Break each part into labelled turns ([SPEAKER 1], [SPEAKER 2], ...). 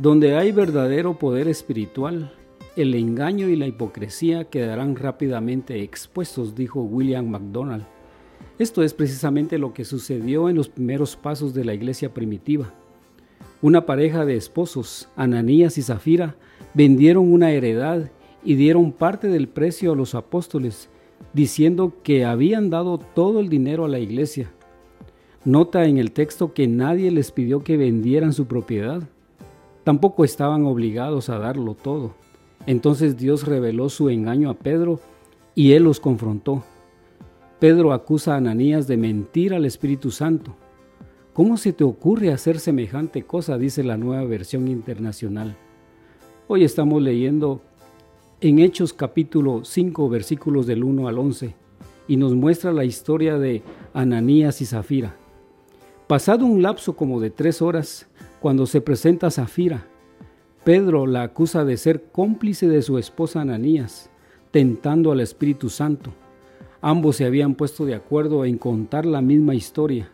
[SPEAKER 1] Donde hay verdadero poder espiritual, el engaño y la hipocresía quedarán rápidamente expuestos, dijo William MacDonald. Esto es precisamente lo que sucedió en los primeros pasos de la iglesia primitiva. Una pareja de esposos, Ananías y Zafira, vendieron una heredad y dieron parte del precio a los apóstoles, diciendo que habían dado todo el dinero a la iglesia. Nota en el texto que nadie les pidió que vendieran su propiedad. Tampoco estaban obligados a darlo todo. Entonces Dios reveló su engaño a Pedro y él los confrontó. Pedro acusa a Ananías de mentir al Espíritu Santo. ¿Cómo se te ocurre hacer semejante cosa? dice la nueva versión internacional. Hoy estamos leyendo en Hechos capítulo 5 versículos del 1 al 11 y nos muestra la historia de Ananías y Zafira. Pasado un lapso como de tres horas, cuando se presenta Zafira, Pedro la acusa de ser cómplice de su esposa Ananías, tentando al Espíritu Santo. Ambos se habían puesto de acuerdo en contar la misma historia.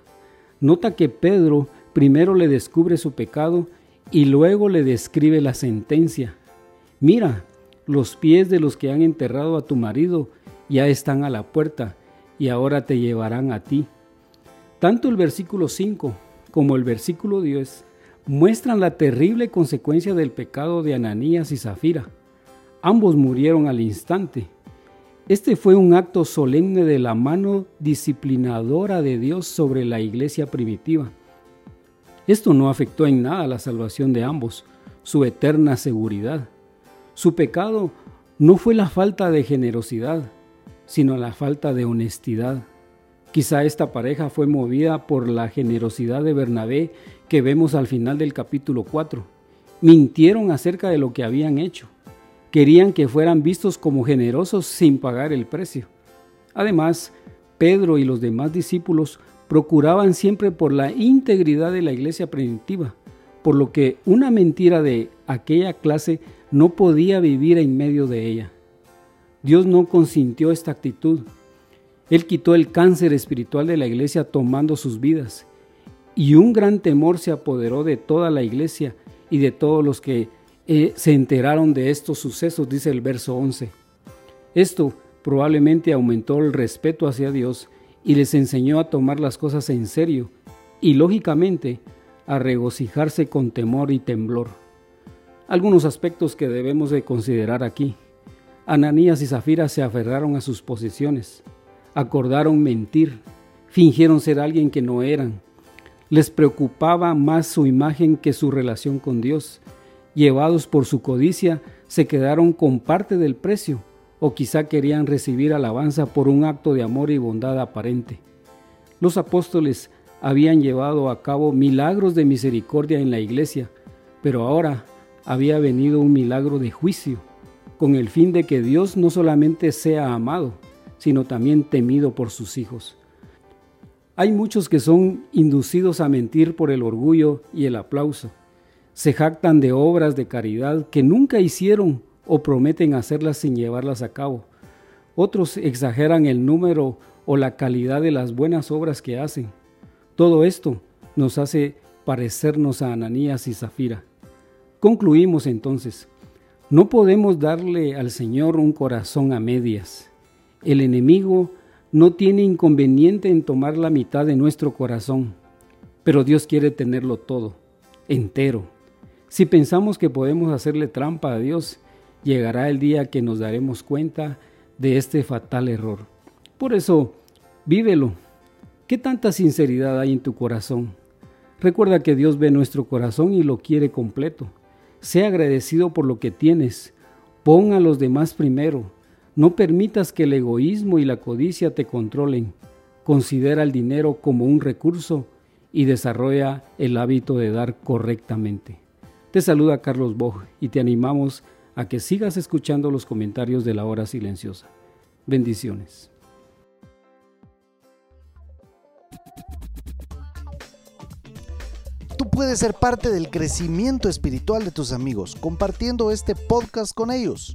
[SPEAKER 1] Nota que Pedro primero le descubre su pecado y luego le describe la sentencia. Mira, los pies de los que han enterrado a tu marido ya están a la puerta y ahora te llevarán a ti. Tanto el versículo 5 como el versículo 10 muestran la terrible consecuencia del pecado de Ananías y Zafira. Ambos murieron al instante. Este fue un acto solemne de la mano disciplinadora de Dios sobre la iglesia primitiva. Esto no afectó en nada la salvación de ambos, su eterna seguridad. Su pecado no fue la falta de generosidad, sino la falta de honestidad. Quizá esta pareja fue movida por la generosidad de Bernabé que vemos al final del capítulo 4. Mintieron acerca de lo que habían hecho. Querían que fueran vistos como generosos sin pagar el precio. Además, Pedro y los demás discípulos procuraban siempre por la integridad de la iglesia primitiva, por lo que una mentira de aquella clase no podía vivir en medio de ella. Dios no consintió esta actitud. Él quitó el cáncer espiritual de la iglesia tomando sus vidas y un gran temor se apoderó de toda la iglesia y de todos los que eh, se enteraron de estos sucesos, dice el verso 11. Esto probablemente aumentó el respeto hacia Dios y les enseñó a tomar las cosas en serio y lógicamente a regocijarse con temor y temblor. Algunos aspectos que debemos de considerar aquí. Ananías y Zafira se aferraron a sus posiciones, acordaron mentir, fingieron ser alguien que no eran, les preocupaba más su imagen que su relación con Dios. Llevados por su codicia, se quedaron con parte del precio, o quizá querían recibir alabanza por un acto de amor y bondad aparente. Los apóstoles habían llevado a cabo milagros de misericordia en la iglesia, pero ahora había venido un milagro de juicio, con el fin de que Dios no solamente sea amado, sino también temido por sus hijos. Hay muchos que son inducidos a mentir por el orgullo y el aplauso. Se jactan de obras de caridad que nunca hicieron o prometen hacerlas sin llevarlas a cabo. Otros exageran el número o la calidad de las buenas obras que hacen. Todo esto nos hace parecernos a Ananías y Zafira. Concluimos entonces, no podemos darle al Señor un corazón a medias. El enemigo no tiene inconveniente en tomar la mitad de nuestro corazón, pero Dios quiere tenerlo todo, entero. Si pensamos que podemos hacerle trampa a Dios, llegará el día que nos daremos cuenta de este fatal error. Por eso, vívelo. ¿Qué tanta sinceridad hay en tu corazón? Recuerda que Dios ve nuestro corazón y lo quiere completo. Sea agradecido por lo que tienes. Pon a los demás primero no permitas que el egoísmo y la codicia te controlen. Considera el dinero como un recurso y desarrolla el hábito de dar correctamente. Te saluda Carlos Boj y te animamos a que sigas escuchando los comentarios de la hora silenciosa. Bendiciones.
[SPEAKER 2] Tú puedes ser parte del crecimiento espiritual de tus amigos compartiendo este podcast con ellos.